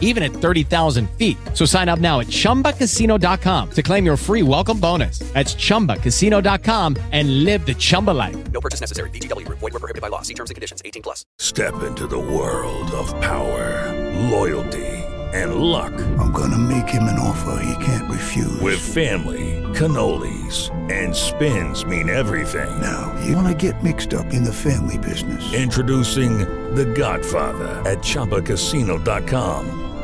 even at 30,000 feet. So sign up now at chumbacasino.com to claim your free welcome bonus. That's chumbacasino.com and live the Chumba life. No purchase necessary. VGW Group. Void were prohibited by law. See terms and conditions. 18 plus. Step into the world of power, loyalty, and luck. I'm gonna make him an offer he can't refuse. With family, cannolis, and spins mean everything. Now, you wanna get mixed up in the family business. Introducing The Godfather at ChumbaCasino.com.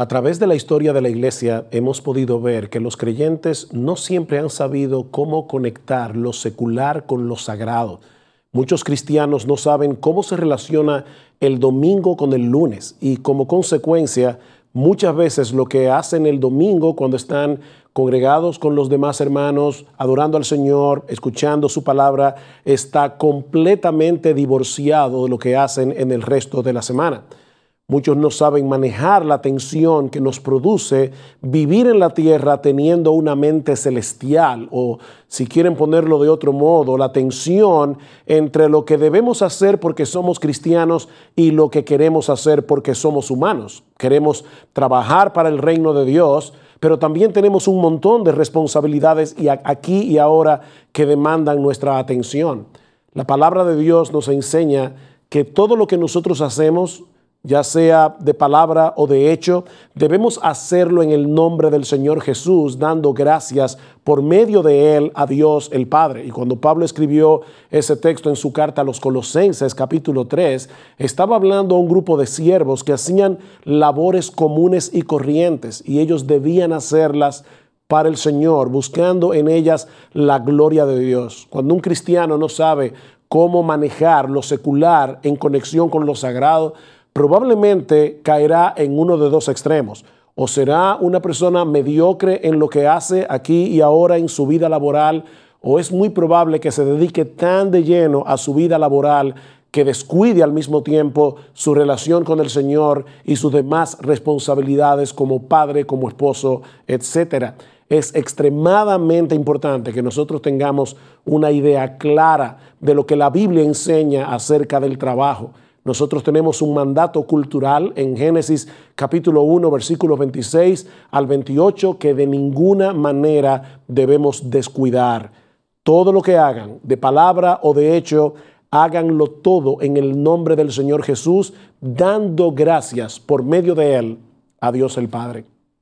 A través de la historia de la iglesia hemos podido ver que los creyentes no siempre han sabido cómo conectar lo secular con lo sagrado. Muchos cristianos no saben cómo se relaciona el domingo con el lunes y como consecuencia muchas veces lo que hacen el domingo cuando están congregados con los demás hermanos, adorando al Señor, escuchando su palabra, está completamente divorciado de lo que hacen en el resto de la semana. Muchos no saben manejar la tensión que nos produce vivir en la tierra teniendo una mente celestial o, si quieren ponerlo de otro modo, la tensión entre lo que debemos hacer porque somos cristianos y lo que queremos hacer porque somos humanos. Queremos trabajar para el reino de Dios, pero también tenemos un montón de responsabilidades y aquí y ahora que demandan nuestra atención. La palabra de Dios nos enseña que todo lo que nosotros hacemos, ya sea de palabra o de hecho, debemos hacerlo en el nombre del Señor Jesús, dando gracias por medio de Él a Dios el Padre. Y cuando Pablo escribió ese texto en su carta a los Colosenses capítulo 3, estaba hablando a un grupo de siervos que hacían labores comunes y corrientes y ellos debían hacerlas para el Señor, buscando en ellas la gloria de Dios. Cuando un cristiano no sabe cómo manejar lo secular en conexión con lo sagrado, probablemente caerá en uno de dos extremos. O será una persona mediocre en lo que hace aquí y ahora en su vida laboral, o es muy probable que se dedique tan de lleno a su vida laboral que descuide al mismo tiempo su relación con el Señor y sus demás responsabilidades como padre, como esposo, etc. Es extremadamente importante que nosotros tengamos una idea clara de lo que la Biblia enseña acerca del trabajo. Nosotros tenemos un mandato cultural en Génesis capítulo 1, versículos 26 al 28 que de ninguna manera debemos descuidar. Todo lo que hagan, de palabra o de hecho, háganlo todo en el nombre del Señor Jesús, dando gracias por medio de Él a Dios el Padre.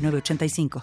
906985.